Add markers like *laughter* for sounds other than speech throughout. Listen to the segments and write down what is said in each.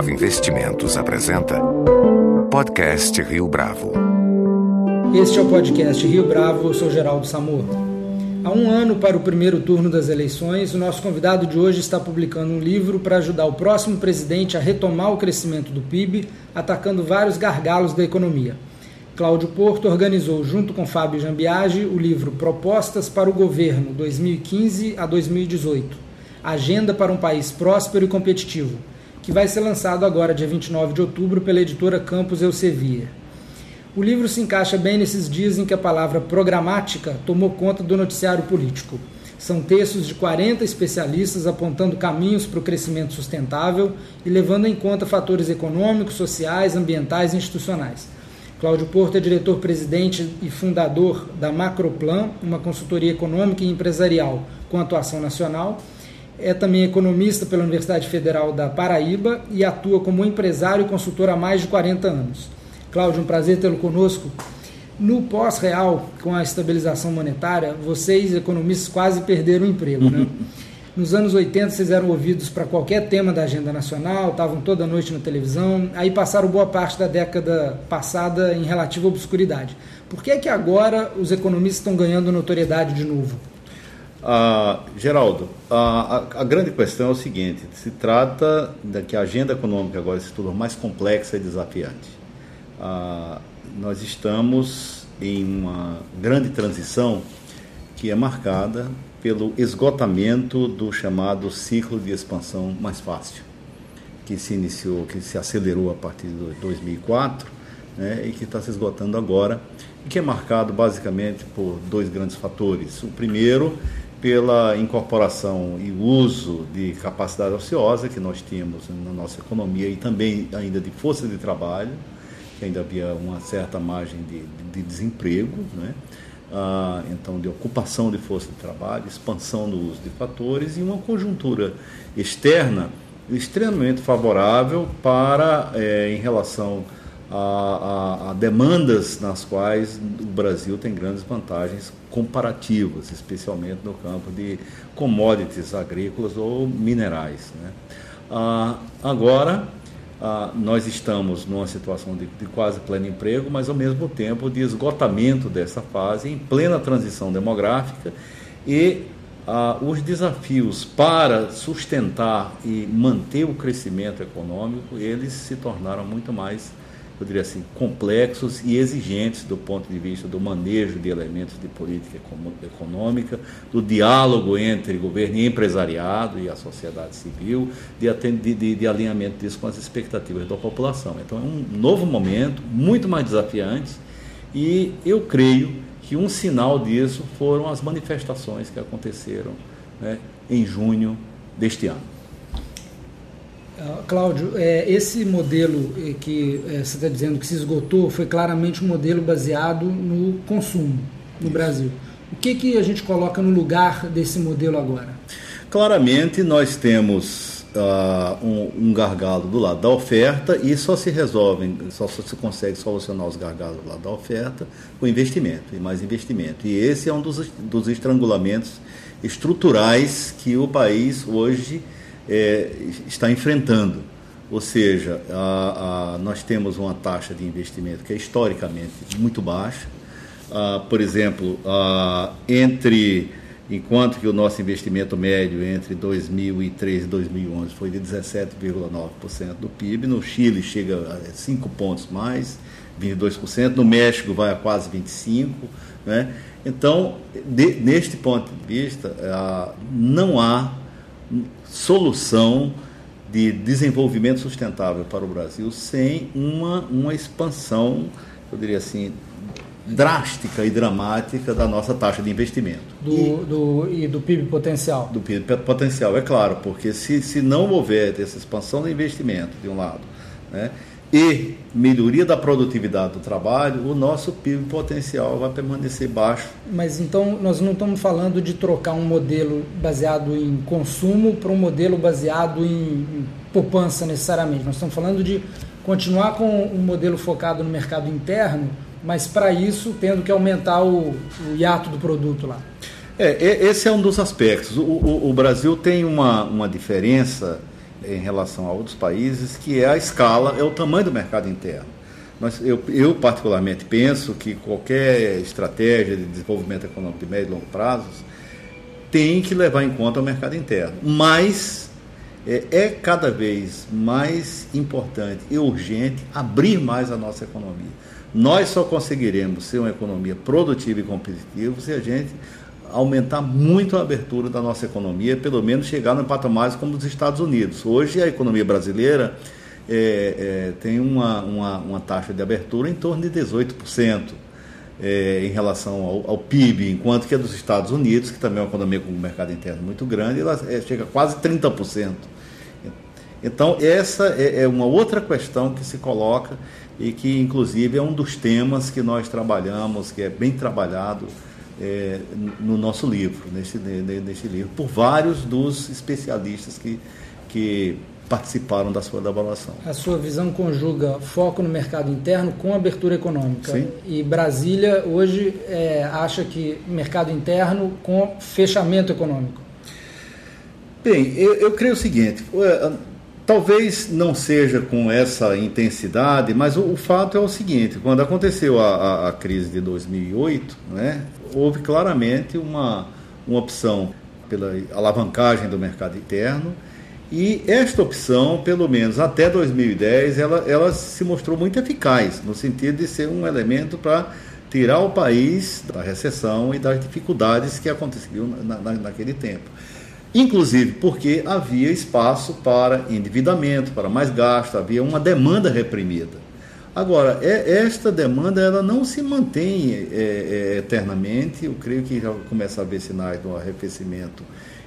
Bravo Investimentos apresenta Podcast Rio Bravo. Este é o podcast Rio Bravo, eu sou Geraldo Samor. Há um ano para o primeiro turno das eleições, o nosso convidado de hoje está publicando um livro para ajudar o próximo presidente a retomar o crescimento do PIB, atacando vários gargalos da economia. Cláudio Porto organizou, junto com Fábio Jambiage, o livro Propostas para o Governo 2015 a 2018 Agenda para um País Próspero e Competitivo, que vai ser lançado agora, dia 29 de outubro, pela editora Campos Elsevier. O livro se encaixa bem nesses dias em que a palavra programática tomou conta do noticiário político. São textos de 40 especialistas apontando caminhos para o crescimento sustentável e levando em conta fatores econômicos, sociais, ambientais e institucionais. Cláudio Porto é diretor-presidente e fundador da Macroplan, uma consultoria econômica e empresarial com atuação nacional é também economista pela Universidade Federal da Paraíba e atua como empresário e consultor há mais de 40 anos. Cláudio, um prazer tê-lo conosco. No pós-real, com a estabilização monetária, vocês, economistas, quase perderam o emprego. Né? *laughs* Nos anos 80, vocês eram ouvidos para qualquer tema da agenda nacional, estavam toda noite na televisão, aí passaram boa parte da década passada em relativa obscuridade. Por que é que agora os economistas estão ganhando notoriedade de novo? Ah, Geraldo, a, a, a, grande questão é o seguinte: se trata de que a agenda econômica agora se tornou mais complexa e desafiante. Ah, nós estamos em uma grande transição que é marcada pelo esgotamento do chamado ciclo de expansão mais fácil, que se iniciou, que se acelerou a partir de 2004 né, e que está se esgotando agora, e que é marcado basicamente por dois grandes fatores. O primeiro pela incorporação e uso de capacidade ociosa que nós tínhamos na nossa economia e também ainda de força de trabalho, que ainda havia uma certa margem de, de desemprego, né? Ah, então de ocupação de força de trabalho, expansão no uso de fatores e uma conjuntura externa extremamente favorável para, é, em relação a, a, a, demandas nas quais o Brasil tem grandes vantagens comparativas, especialmente no campo de commodities agrícolas ou minerais. Né? Ah, agora, ah, nós estamos numa situação de, de, quase pleno emprego, mas ao mesmo tempo de esgotamento dessa fase, em plena transição demográfica e ah, os desafios para sustentar e manter o crescimento econômico, eles se tornaram muito mais eu diria assim, complexos e exigentes do ponto de vista do manejo de elementos de política econômica, do diálogo entre governo e empresariado e a sociedade civil, de, de, de alinhamento disso com as expectativas da população. Então é um novo momento, muito mais desafiante, e eu creio que um sinal disso foram as manifestações que aconteceram né, em junho deste ano. Ah, Cláudio, é, esse modelo é, que é, você está dizendo que se esgotou foi claramente um modelo baseado no consumo no Isso. Brasil. O que, que a gente coloca no lugar desse modelo agora? Claramente nós temos uh, um, um, gargalo do lado da oferta e só se resolve, só, só se consegue solucionar os gargalos do lado da oferta com investimento e mais investimento. E esse é um dos, dos estrangulamentos estruturais que o país hoje é, está enfrentando. Ou seja, a, a, nós temos uma taxa de investimento que é historicamente muito baixa. Ah, por exemplo, ah, entre enquanto que o nosso investimento médio entre 2003 e 2011 foi de 17,9% do PIB, no Chile chega a 5 pontos mais, 22%, no México vai a quase 25%. Né? Então, de, neste ponto de vista, ah, não há solução de desenvolvimento sustentável para o Brasil sem uma, uma expansão, eu diria assim, drástica e dramática da nossa taxa de investimento. Do, e do, e do PIB potencial. Do PIB potencial, é claro, porque se, se não houver essa expansão do investimento, de um lado, né, e melhoria da produtividade do trabalho, o nosso PIB potencial vai permanecer baixo. Mas então nós não estamos falando de trocar um modelo baseado em consumo para um modelo baseado em poupança necessariamente. Nós estamos falando de continuar com um modelo focado no mercado interno, mas para isso tendo que aumentar o, o hiato do produto lá. É, esse é um dos aspectos. O, o, o Brasil tem uma, uma diferença em relação a outros países, que é a escala, é o tamanho do mercado interno. Nós, eu, eu, particularmente, penso que qualquer estratégia de desenvolvimento econômico de médio e longo prazo tem que levar em conta o mercado interno. Mas é, é cada vez mais importante e urgente abrir mais a nossa economia. Nós só conseguiremos ser uma economia produtiva e competitiva se a gente aumentar muito a abertura da nossa economia, pelo menos chegar no patamar como os Estados Unidos. Hoje a economia brasileira é, é, tem uma, uma, uma, taxa de abertura em torno de 18%. É, em relação ao, ao, PIB, enquanto que a dos Estados Unidos, que também é uma economia com um mercado interno muito grande, ela é, chega a quase 30%. Então, essa é, é uma outra questão que se coloca e que, inclusive, é um dos temas que nós trabalhamos, que é bem trabalhado é, no nosso livro, neste, neste livro, por vários dos especialistas que, que participaram da sua elaboração. A sua visão conjuga foco no mercado interno com abertura econômica. Sim. E Brasília hoje é, acha que mercado interno com fechamento econômico. Bem, eu, eu creio o seguinte: Talvez não seja com essa intensidade, mas o, o fato é o seguinte: quando aconteceu a, a, a crise de 2008, né, houve claramente uma, uma opção pela alavancagem do mercado interno. E esta opção, pelo menos até 2010, ela, ela se mostrou muito eficaz, no sentido de ser um elemento para tirar o país da recessão e das dificuldades que aconteciam na, na, naquele tempo. Inclusive porque havia espaço para endividamento, para mais gasto, havia uma demanda reprimida. Agora, é, esta demanda ela não se mantém é, é, eternamente, eu creio que já começa a haver sinais do arrefecimento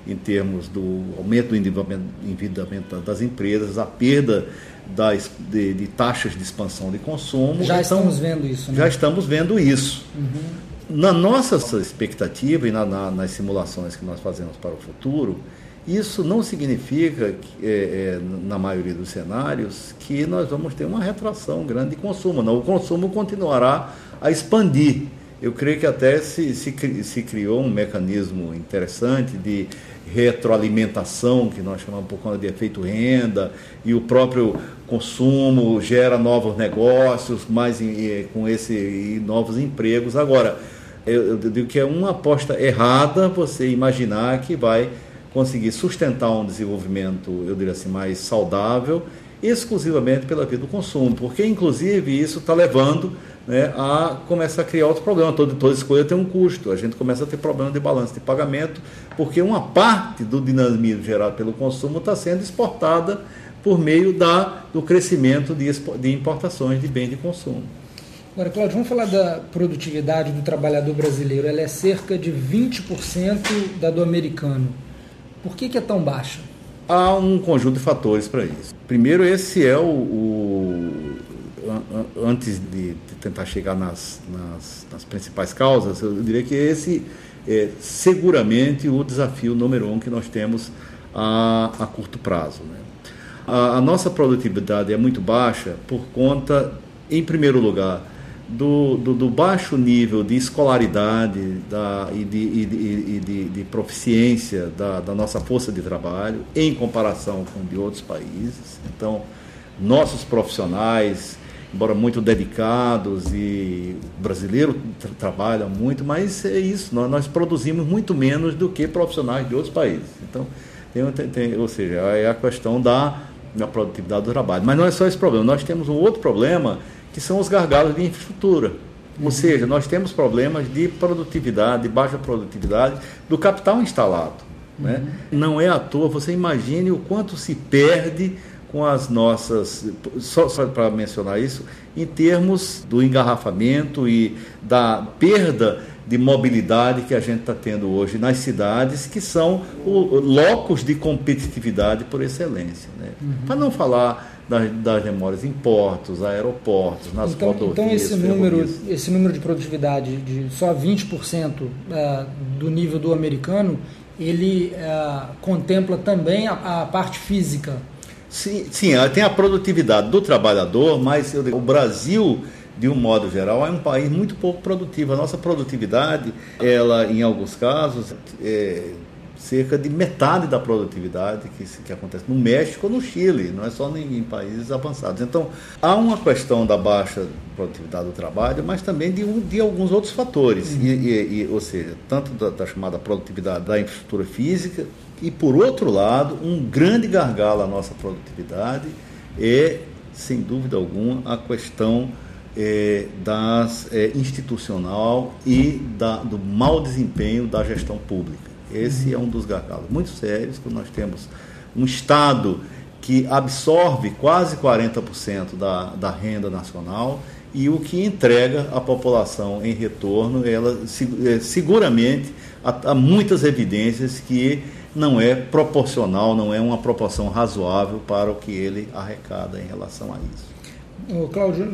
em termos do aumento do endividamento das empresas, a perda das, de, de, taxas de expansão de consumo. Já então, estamos vendo isso. Né? Já estamos vendo isso. Uhum. Na nossa expectativa e na, na, nas simulações que nós fazemos para o futuro, isso não significa, é, é, na maioria dos cenários, que nós vamos ter uma retração grande de consumo. Não, o consumo continuará a expandir. Eu creio que até se, se, se criou um mecanismo interessante de retroalimentação, que nós chamamos por conta de efeito renda, e o próprio consumo gera novos negócios, mais com esse novos empregos. Agora, eu, eu digo que é uma aposta errada você imaginar que vai conseguir sustentar um desenvolvimento, eu diria assim, mais saudável, exclusivamente pela via do consumo, porque inclusive isso está levando né, a começar a criar outro problema. Toda, toda escolha tem um custo. A gente começa a ter problema de balanço de pagamento, porque uma parte do dinamismo gerado pelo consumo está sendo exportada por meio da, do crescimento de, de importações de bens de consumo. Agora, Cláudio, vamos falar da produtividade do trabalhador brasileiro. Ela é cerca de 20% da do americano. Por que, que é tão baixa? Há um conjunto de fatores para isso. Primeiro, esse é o, o antes de, tentar chegar nas, nas, nas, principais causas, eu diria que esse é seguramente o desafio número um que nós temos a, a curto prazo. Né? A, a, nossa produtividade é muito baixa por conta, em primeiro lugar, do, do, do baixo nível de escolaridade da, e, de, e, de, e de, de, proficiência da, da nossa força de trabalho em comparação com de outros países. Então, nossos profissionais embora muito dedicados e o brasileiro tra trabalha muito, mas é isso, nós, nós, produzimos muito menos do que profissionais de outros países. Então, tem, tem, tem, ou seja, é a questão da, da produtividade do trabalho. Mas não é só esse problema, nós temos um outro problema que são os gargalos de infraestrutura. Ou uhum. seja, nós temos problemas de produtividade, de baixa produtividade do capital instalado. Né? Uhum. Não é à toa, você imagine o quanto se perde com as nossas, só, só para mencionar isso, em termos do engarrafamento e da perda de mobilidade que a gente está tendo hoje nas cidades, que são o, locos de competitividade por excelência. Né? Uhum. Para não falar das, das memórias em portos, aeroportos, nas então, rodovias. Então esse número, esse número de produtividade de só 20% é, do nível do americano, ele é, contempla também a, a parte física Sim, sim, tem a produtividade do trabalhador, mas digo, o Brasil, de um modo geral, é um país muito pouco produtivo. A nossa produtividade, ela, em alguns casos, é, cerca de metade da produtividade que, que acontece no México ou no Chile, não é só em, em, países avançados. Então, há uma questão da baixa produtividade do trabalho, mas também de, de alguns outros fatores, uhum. e, e, e, ou seja, tanto da, da, chamada produtividade da infraestrutura física, e por outro lado, um grande gargalo à nossa produtividade é, sem dúvida alguma, a questão é, das é, institucional e da, do mau desempenho da gestão pública. Esse é um dos gargalos muito sérios, que nós temos um Estado que absorve quase 40% da, da renda nacional e o que entrega à população em retorno, ela é, seguramente há, há muitas evidências que não é proporcional, não é uma proporção razoável para o que ele arrecada em relação a isso. Cláudio,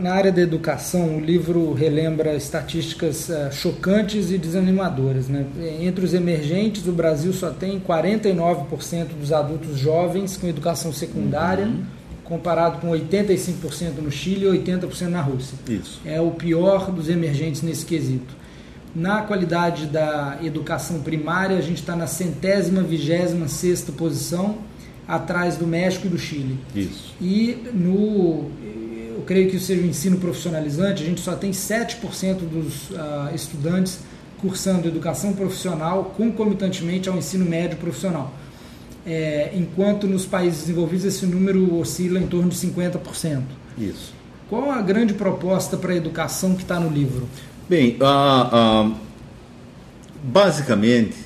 na área da educação, o livro relembra estatísticas uh, chocantes e desanimadoras. Né? Entre os emergentes, o Brasil só tem 49% dos adultos jovens com educação secundária, uhum. comparado com 85% no Chile e 80% na Rússia. Isso. É o pior dos emergentes nesse quesito. Na qualidade da educação primária, a gente está na centésima, vigésima sexta posição, atrás do México e do Chile. Isso. E no eu creio que seja o ensino profissionalizante, a gente só tem 7% dos uh, estudantes cursando educação profissional concomitantemente ao ensino médio profissional. É, enquanto nos países desenvolvidos esse número oscila em torno de 50%. Isso. Qual a grande proposta para a educação que está no livro? Bem, uh, uh, basicamente,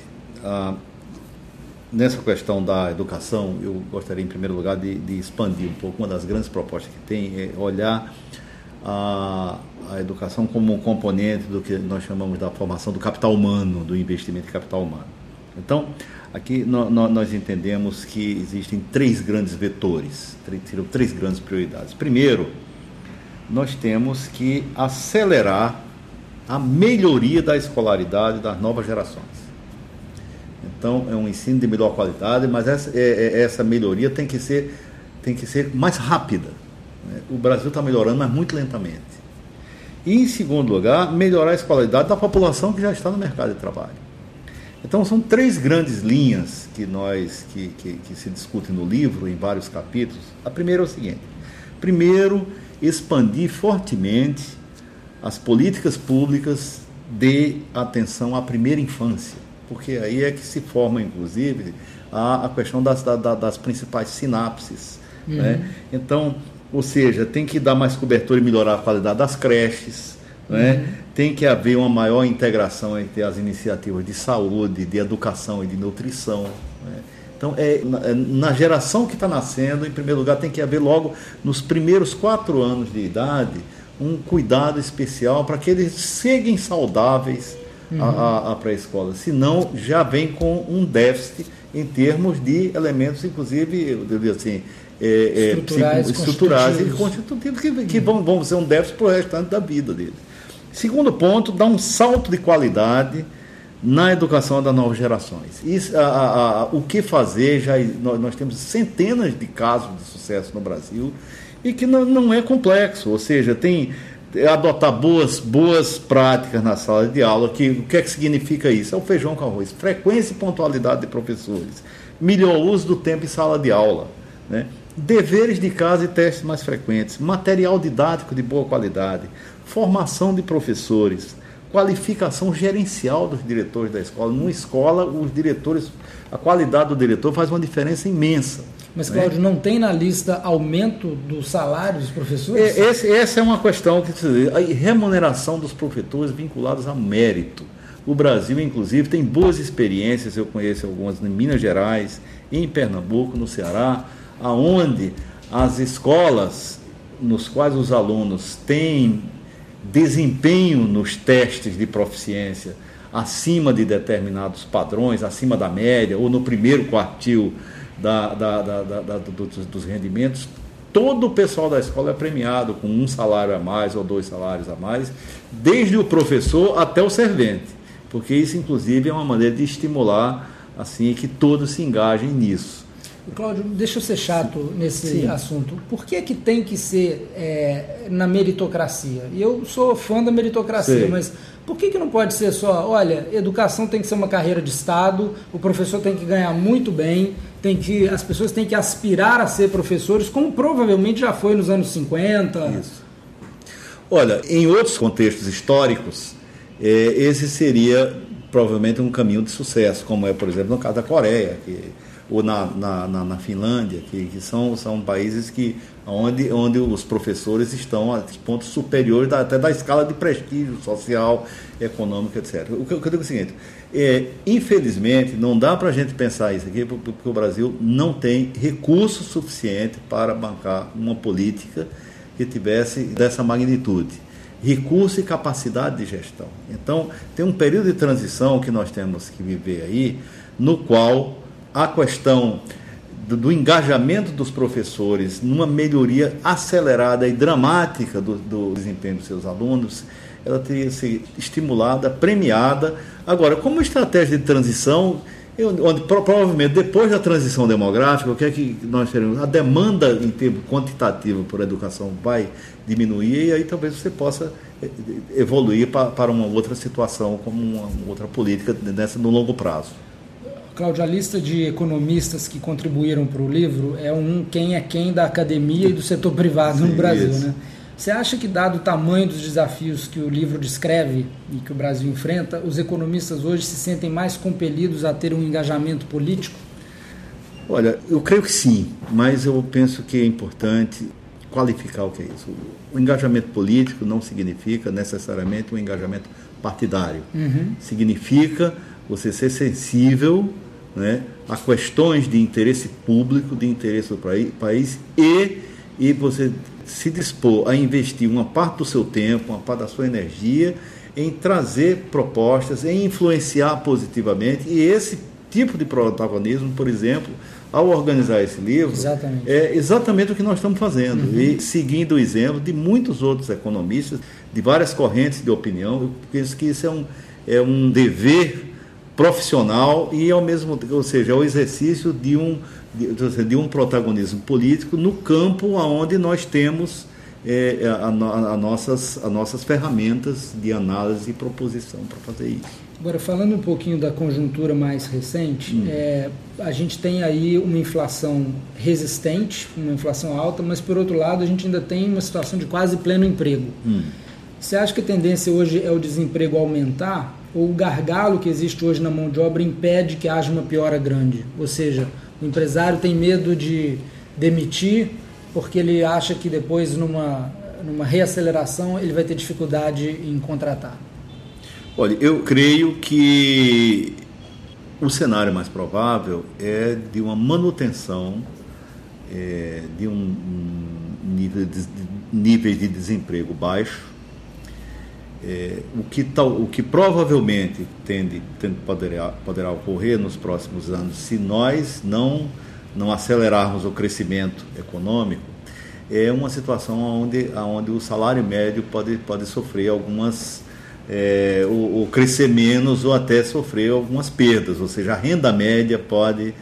nessa questão da educação, eu gostaria, em primeiro lugar, de, de, expandir um pouco. Uma das grandes propostas que tem é olhar a, a educação como um componente do que nós chamamos da formação do capital humano, do investimento em capital humano. Então, aqui no, no, nós entendemos que existem três grandes vetores, três, três grandes prioridades. Primeiro, nós temos que acelerar a melhoria da escolaridade das novas gerações. Então, é um ensino de melhor qualidade, mas essa, é, é, essa melhoria tem que ser, tem que ser mais rápida. Né? O Brasil está melhorando, mas muito lentamente. E, em segundo lugar, melhorar a escolaridade da população que já está no mercado de trabalho. Então, são três grandes linhas que, nós, que, que, que se discutem no livro, em vários capítulos. A primeira é o seguinte: primeiro, expandir fortemente as políticas públicas de atenção à primeira infância porque aí é que se forma, inclusive, a, a questão das, da, das principais sinapses. Uhum. Né? Então, ou seja, tem que dar mais cobertura e melhorar a qualidade das creches, né? Uhum. tem que haver uma maior integração entre as iniciativas de saúde, de educação e de nutrição. Né? Então, é, na, é, na geração que está nascendo, em primeiro lugar, tem que haver logo, nos primeiros quatro anos de idade, um cuidado especial para que eles seguem saudáveis uhum. a, a pré-escola. Senão, já vem com um déficit em termos de elementos, inclusive, eu diria assim, é, estruturais, estruturais e constitutivos que, que vão, vão ser um déficit para o restante da vida dele. Segundo ponto, dá um salto de qualidade na educação das novas gerações. Isso, a, a, a, o que fazer, já nós, nós, temos centenas de casos de sucesso no Brasil e que não, não é complexo, ou seja, tem adotar boas, boas práticas na sala de aula. Que, o que é que significa isso? É o feijão com arroz. Frequência e pontualidade de professores. Melhor uso do tempo em sala de aula. Né? Deveres de casa e testes mais frequentes. Material didático de boa qualidade. Formação de professores. Qualificação gerencial dos diretores da escola. Numa escola, os diretores, a qualidade do diretor faz uma diferença imensa. Mas, Cláudio, não tem na lista aumento do salário dos professores? Esse, essa é uma questão que a remuneração dos professores vinculados a mérito. O Brasil, inclusive, tem boas experiências, eu conheço algumas em Minas Gerais, em Pernambuco, no Ceará, aonde as escolas nos quais os alunos têm desempenho nos testes de proficiência acima de determinados padrões, acima da média, ou no primeiro quartil da, da, da, dos, dos rendimentos, todo o pessoal da escola é premiado com um salário a mais ou dois salários a mais, desde o professor até o servente, porque isso inclusive é uma maneira de estimular assim que todos se engajem nisso. Cláudio, deixa eu ser chato nesse Sim. assunto. Por que que tem que ser é, na meritocracia? E eu sou fã da meritocracia, Sim. mas por que, que não pode ser só, olha, educação tem que ser uma carreira de Estado, o professor tem que ganhar muito bem, tem que, as pessoas têm que aspirar a ser professores, como provavelmente já foi nos anos 50. Isso. Olha, em outros contextos históricos, é, esse seria provavelmente um caminho de sucesso, como é, por exemplo, no caso da Coreia, que ou na, na, na, na Finlândia, que, que, são, são países que, onde, onde os professores estão a pontos superiores da, até da escala de prestígio social, econômico, etc. O que, eu digo é o seguinte, é, infelizmente, não dá para a gente pensar isso aqui, porque, porque o Brasil não tem recurso suficiente para bancar uma política que tivesse dessa magnitude recurso e capacidade de gestão. Então, tem um período de transição que nós temos que viver aí, no qual a questão do, do, engajamento dos professores numa melhoria acelerada e dramática do, do desempenho dos seus alunos, ela teria ser estimulada, premiada. Agora, como estratégia de transição, onde provavelmente depois da transição demográfica, o que é que nós teremos? A demanda em termos quantitativo por educação vai diminuir e aí talvez você possa eh, evoluir para, para uma outra situação, como uma outra política nessa no longo prazo. Cláudio, a lista de economistas que contribuíram para o livro é um quem é quem da academia e do setor privado Sim, no Brasil, isso. né? Você acha que, dado o tamanho dos desafios que o livro descreve e que o Brasil enfrenta, os economistas hoje se sentem mais compelidos a ter um engajamento político? Olha, eu creio que sim, mas eu penso que é importante qualificar o que é isso. O engajamento político não significa necessariamente um engajamento partidário. Uhum. Significa você ser sensível né, a questões de interesse público, de interesse do país e, e você se dispor a investir uma parte do seu tempo, uma parte da sua energia em trazer propostas, em influenciar positivamente e esse tipo de protagonismo, por exemplo, ao organizar esse livro, exatamente. é exatamente o que nós estamos fazendo uhum. e seguindo o exemplo de muitos outros economistas, de várias correntes de opinião, eu penso que isso é um, é um dever profissional e ao mesmo ou seja, é o exercício de um de, de um protagonismo político no campo onde nós temos é, a, a, a, nossas, as nossas ferramentas de análise e proposição para fazer isso. Agora, falando um pouquinho da conjuntura mais recente, hum. é, a gente tem aí uma inflação resistente, uma inflação alta, mas por outro lado a gente ainda tem uma situação de quase pleno emprego. Hum. Você acha que a tendência hoje é o desemprego aumentar ou o gargalo que existe hoje na mão de obra impede que haja uma piora grande? Ou seja, o empresário tem medo de demitir porque ele acha que depois, numa, numa reaceleração, ele vai ter dificuldade em contratar. Olha, eu creio que o cenário mais provável é de uma manutenção é, de um, um nível de, de, níveis de desemprego baixo é, o, que tal, o que provavelmente tende, tende poderá, poderá ocorrer nos próximos anos, se nós não, não acelerarmos o crescimento econômico, é uma situação onde, onde o salário médio pode, pode sofrer algumas. É, ou, ou, crescer menos ou até sofrer algumas perdas, ou seja, a renda média pode,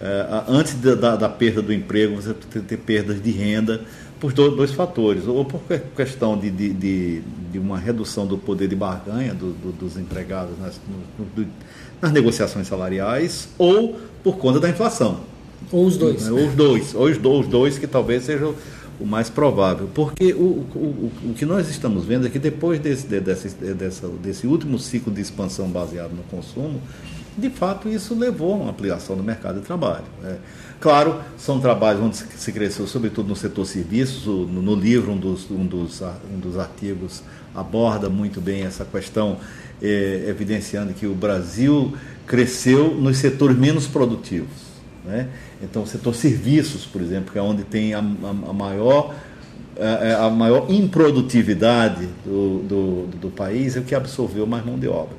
é, antes da, da, da, perda do emprego, você ter, ter perdas de renda por dois fatores, ou por questão de, de, de, de uma redução do poder de barganha do, do, dos empregados nas, no, nas negociações salariais, ou por conta da inflação. Ou os dois. Ou os dois, ou os, os dois que talvez seja o mais provável. Porque o, o, o que nós estamos vendo é que depois desse, desse, desse, desse último ciclo de expansão baseado no consumo, de fato isso levou a uma ampliação do mercado de trabalho. É. Claro, são trabalhos onde se cresceu, sobretudo no setor serviços. No, livro, um dos, um, dos, um dos artigos aborda muito bem essa questão, é, evidenciando que o Brasil cresceu nos setores menos produtivos. Né? Então, o setor serviços, por exemplo, que é onde tem a, a, a maior a, maior improdutividade do, do, do país, é o que absorveu mais mão de obra.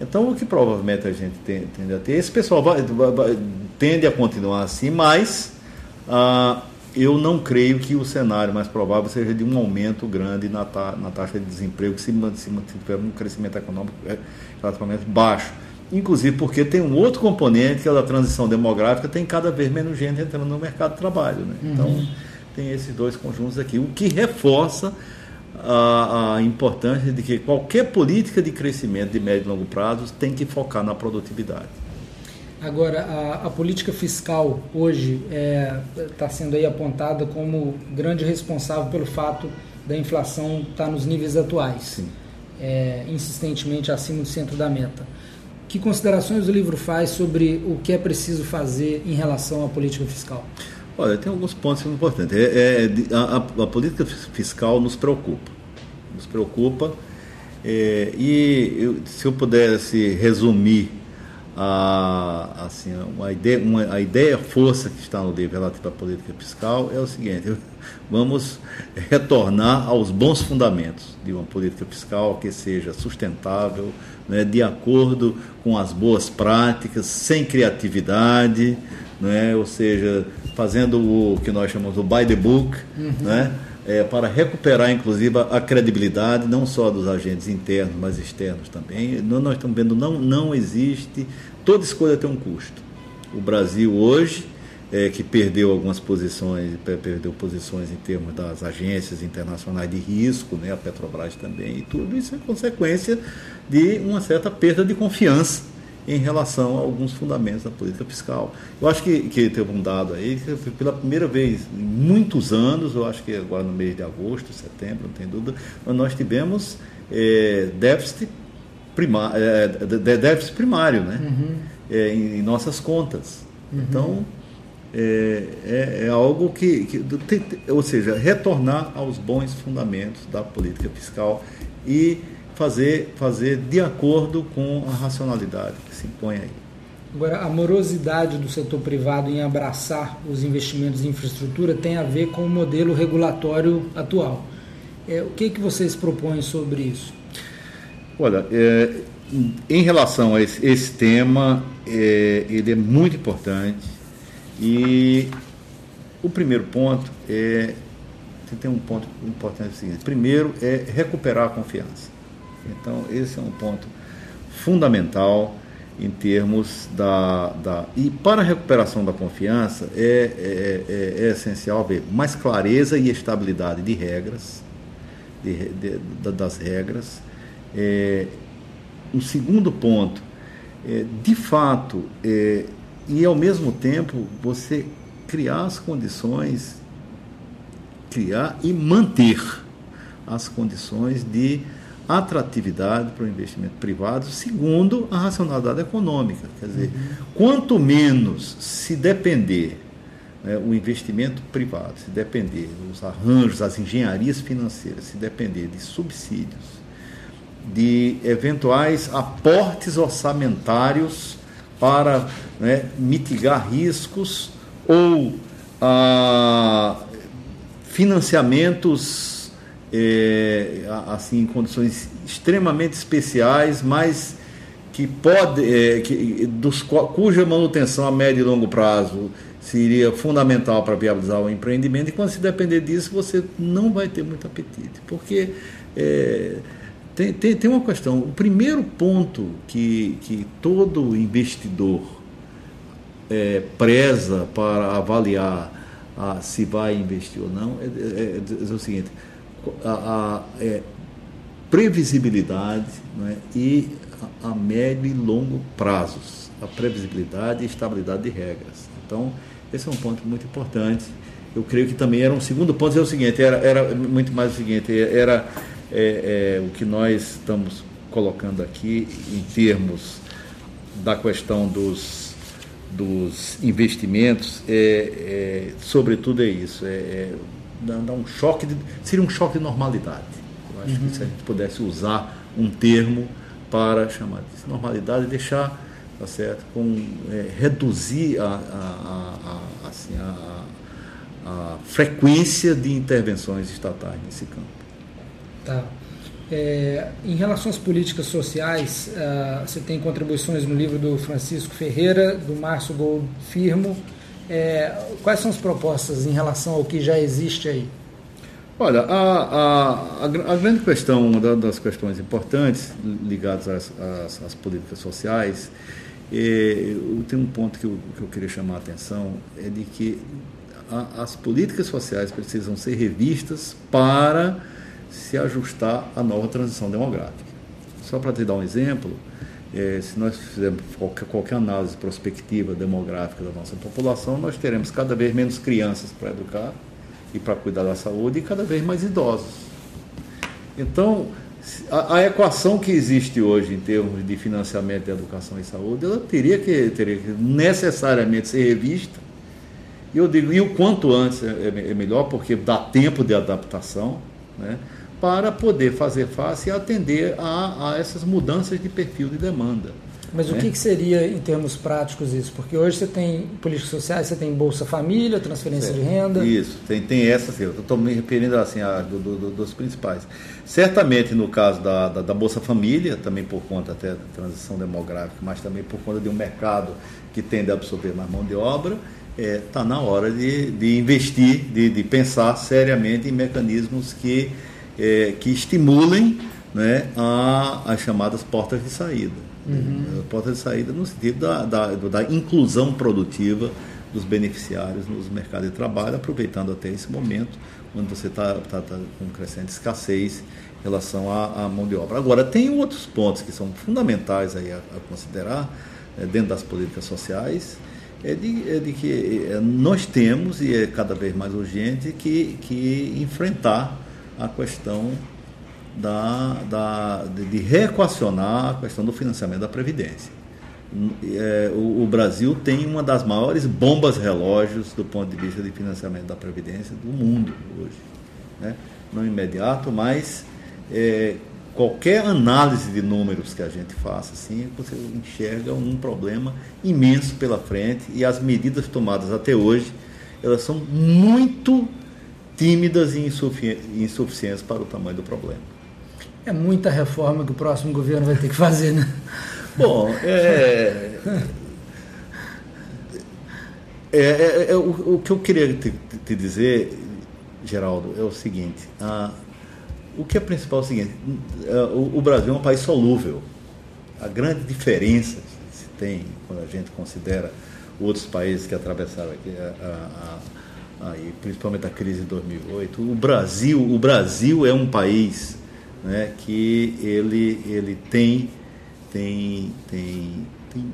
Então, o que provavelmente a gente tende a ter, esse pessoal vai, vai, tende a continuar assim, mas ah, eu não creio que o cenário mais provável seja de um aumento grande na, ta, na taxa de desemprego se, se tiver um crescimento econômico é, relativamente baixo. inclusive porque tem um outro componente que é da transição demográfica, tem cada vez menos gente entrando no mercado de trabalho. Né? Uhum. Então, tem esses dois conjuntos aqui, o que reforça a, a, importância de que qualquer política de crescimento de médio e longo prazo tem que focar na produtividade. Agora, a, a política fiscal hoje está é, tá sendo aí apontada como grande responsável pelo fato da inflação estar tá nos níveis atuais, é, insistentemente acima do centro da meta. Que considerações o livro faz sobre o que é preciso fazer em relação à política fiscal? Olha, tem alguns pontos importantes. É, é a, a, política fiscal nos preocupa. Nos preocupa. É, e eu, se eu pudesse resumir a, assim, uma ideia, uma, a ideia força que está no livro relativo à política fiscal é o seguinte: *laughs* vamos retornar aos bons fundamentos de uma política fiscal que seja sustentável, né, de acordo com as boas práticas, sem criatividade, né, ou seja, fazendo o que nós chamamos do by the book, uhum. né? É, para recuperar, inclusive, a credibilidade não só dos agentes internos, mas externos também. Nós estamos vendo não não existe toda escolha tem um custo. O Brasil hoje é, que perdeu algumas posições, perdeu posições em termos das agências internacionais de risco, né, a Petrobras também, e tudo isso é consequência de uma certa perda de confiança em relação a alguns fundamentos da política fiscal. Eu acho que, que teve um dado aí, que pela primeira vez em muitos anos, eu acho que agora no mês de agosto, setembro, não tem dúvida, nós tivemos é, déficit, primário, é, déficit primário né? Uhum. É, em, em, nossas contas. Uhum. Então, é, é, é, algo que, que tem, ou seja, retornar aos bons fundamentos da política fiscal e fazer, fazer de acordo com a racionalidade que se impõe aí. Agora, a morosidade do setor privado em abraçar os investimentos em infraestrutura tem a ver com o modelo regulatório atual. É, o que, que vocês propõem sobre isso? Olha, é, em relação a esse, esse tema, é, ele é muito importante e o primeiro ponto é tem um ponto importante é o seguinte: primeiro é recuperar a confiança. Então, esse é um ponto fundamental em termos da. da e para a recuperação da confiança é, é, é, é essencial ver mais clareza e estabilidade de regras, de, de, das regras. É, um segundo ponto, é, de fato, é, e ao mesmo tempo você criar as condições, criar e manter as condições de atratividade para o investimento privado, segundo a racionalidade econômica. Quer dizer, quanto menos se depender né, o investimento privado, se depender dos arranjos, as engenharias financeiras, se depender de subsídios, de eventuais aportes orçamentários para né, mitigar riscos ou ah, financiamentos é, assim em condições extremamente especiais, mas que pode, é, que, dos, cuja manutenção a médio e longo prazo seria fundamental para viabilizar o empreendimento, e quando se depender disso, você não vai ter muito apetite, porque é, tem, tem, tem uma questão, o primeiro ponto que, que todo investidor é, preza para avaliar a, se vai investir ou não é, é, é o seguinte, a, a é, previsibilidade é? e a, a, médio e longo prazos, a previsibilidade e estabilidade de regras. Então, esse é um ponto muito importante. Eu creio que também era um segundo ponto, é o seguinte, era, era muito mais o seguinte, era é, é, o que nós estamos colocando aqui em termos da questão dos, dos investimentos, é, é sobretudo é isso, é, dar um choque, de, seria um choque de normalidade. Eu acho uhum. que se a gente pudesse usar um termo para chamar de normalidade, deixar, tá certo, com, é, reduzir a, a, a, assim, a, frequência de intervenções estatais nesse campo. Tá. É, em relação às políticas sociais, uh, você tem contribuições no livro do Francisco Ferreira, do Márcio Gold Firmo, é, quais são as propostas em relação ao que já existe aí? Olha, a, a, a, grande questão, uma das questões importantes ligadas às, às, às políticas sociais, é, tem um ponto que eu, que eu queria chamar a atenção, é de que a, as políticas sociais precisam ser revistas para se ajustar à nova transição demográfica. Só para te dar um exemplo, é, se nós fizermos qualquer, qualquer análise prospectiva demográfica da nossa população, nós teremos cada vez menos crianças para educar e para cuidar da saúde e cada vez mais idosos. Então, a, a, equação que existe hoje em termos de financiamento de educação e saúde, ela teria que, teria que necessariamente ser revista. E eu digo, e o quanto antes é, é, é melhor, porque dá tempo de adaptação, né? Para poder fazer face e atender a, a essas mudanças de perfil de demanda. Mas né? o que, que, seria em termos práticos isso? Porque hoje você tem políticas sociais, você tem Bolsa Família, transferência certo. de renda. Isso, tem, tem essa, eu estou me referindo assim a, do, do, dos principais. Certamente no caso da, da, da, Bolsa Família, também por conta até da transição demográfica, mas também por conta de um mercado que tende a absorver mais mão de obra, está é, tá na hora de, de investir, de, de pensar seriamente em mecanismos que é, que estimulem né, a, as chamadas portas de saída. Uhum. Portas de saída no sentido da, da, da, inclusão produtiva dos beneficiários nos mercados de trabalho, aproveitando até esse momento, quando você está tá, tá com crescente escassez em relação à, à, mão de obra. Agora, tem outros pontos que são fundamentais aí a, a considerar é, dentro das políticas sociais, é de, é de que é, nós temos, e é cada vez mais urgente, que, que enfrentar a questão da, da, de, reequacionar a questão do financiamento da Previdência. É, o, o, Brasil tem uma das maiores bombas relógios do ponto de vista de financiamento da Previdência do mundo hoje. Né? Não imediato, mas é, qualquer análise de números que a gente faça, assim, você enxerga um problema imenso pela frente e as medidas tomadas até hoje, elas são muito tímidas e insuficientes para o tamanho do problema. É muita reforma que o próximo governo vai ter que fazer, né? Bom, é. *laughs* é, é, é o, o, que eu queria te, te, dizer, Geraldo, é o seguinte: a, o que é principal é o seguinte: é, o, o Brasil é um país solúvel. A grande diferença que se tem quando a gente considera outros países que atravessaram aqui a, a aí, principalmente a crise de 2008. O Brasil, o Brasil é um país né, que ele, ele tem, tem, tem,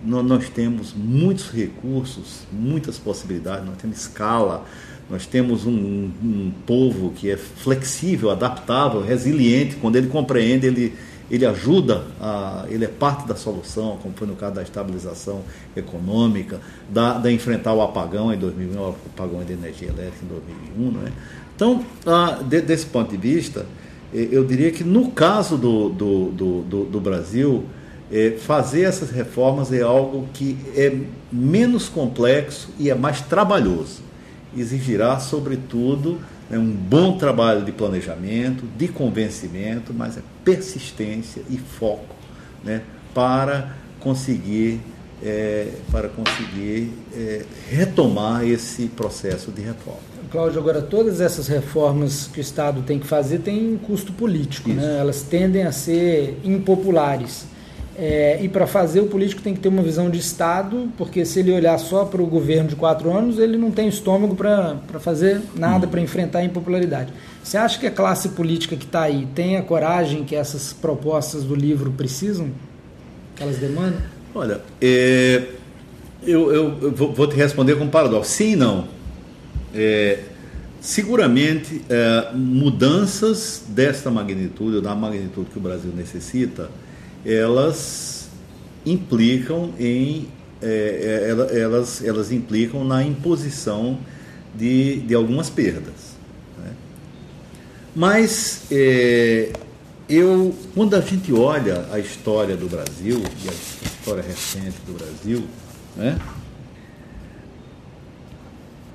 nós temos muitos recursos, muitas possibilidades, nós temos escala, nós temos um, um povo que é flexível, adaptável, resiliente, quando ele compreende, ele ele ajuda, a, ele é parte da solução, como foi no caso da estabilização econômica, da, da enfrentar o apagão em 2001, o apagão de energia elétrica em 2001. Não é? Então, a, de, desse ponto de vista, eh, eu diria que no caso do, do, do, do, do Brasil, é, fazer essas reformas é algo que é menos complexo e é mais trabalhoso. Exigirá, sobretudo, é um bom trabalho de planejamento, de convencimento, mas é persistência e foco né, para conseguir, é, para conseguir é, retomar esse processo de reforma. Cláudio, agora todas essas reformas que o Estado tem que fazer têm um custo político, né? elas tendem a ser impopulares. É, e para fazer, o político tem que ter uma visão de Estado, porque se ele olhar só para o governo de quatro anos, ele não tem estômago para fazer nada, para enfrentar a impopularidade. Você acha que a classe política que está aí tem a coragem que essas propostas do livro precisam? Que elas demandam? Olha, é, eu, eu, eu, vou te responder com um paradoxo. Sim e não. É, seguramente, é, mudanças desta magnitude, ou da magnitude que o Brasil necessita, elas implicam em é, é elas, elas implicam na imposição de, de algumas perdas. Né? Mas é, eu, quando a gente olha a história do Brasil, e a história recente do Brasil, né?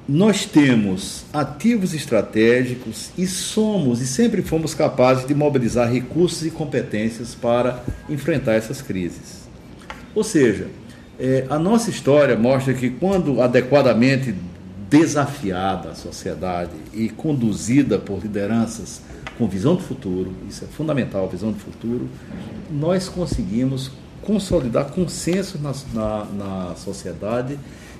Nós temos ativos estratégicos e somos e sempre fomos capazes de mobilizar recursos e competências para enfrentar essas crises. Ou seja, é, a nossa história mostra que quando adequadamente desafiada à sociedade e conduzida por lideranças com visão de futuro, isso é fundamental, visão de futuro, nós conseguimos consolidar consenso na, na, na sociedade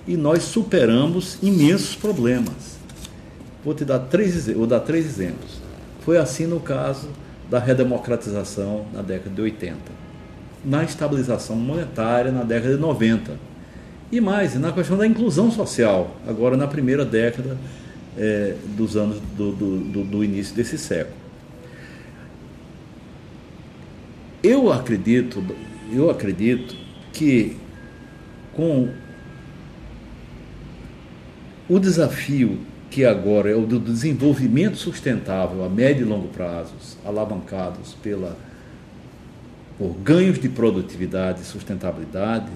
e nós superamos imensos problemas. Vou te dar três, vou dar três exemplos. Foi assim no caso da redemocratização na década de 80, na estabilização monetária na década de 90 e mais, na questão da inclusão social, agora na primeira década é, dos anos do, do, do, início desse século. Eu acredito, eu acredito que com o desafio que agora é o do desenvolvimento sustentável a médio e longo prazos, alavancados pela, por ganhos de produtividade e sustentabilidade,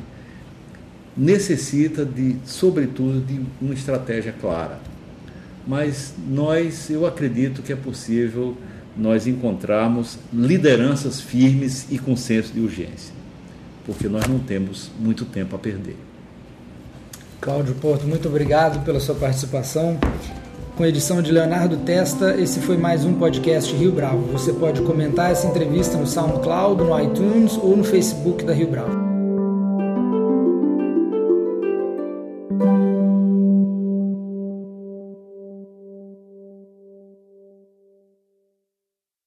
necessita de, sobretudo, de uma estratégia clara. Mas nós, eu acredito que é possível nós encontrarmos lideranças firmes e com senso de urgência, porque nós não temos muito tempo a perder. Cláudio Porto, muito obrigado pela sua participação. Com edição de Leonardo Testa, esse foi mais um podcast Rio Bravo. Você pode comentar essa entrevista no SoundCloud, no iTunes ou no Facebook da Rio Bravo.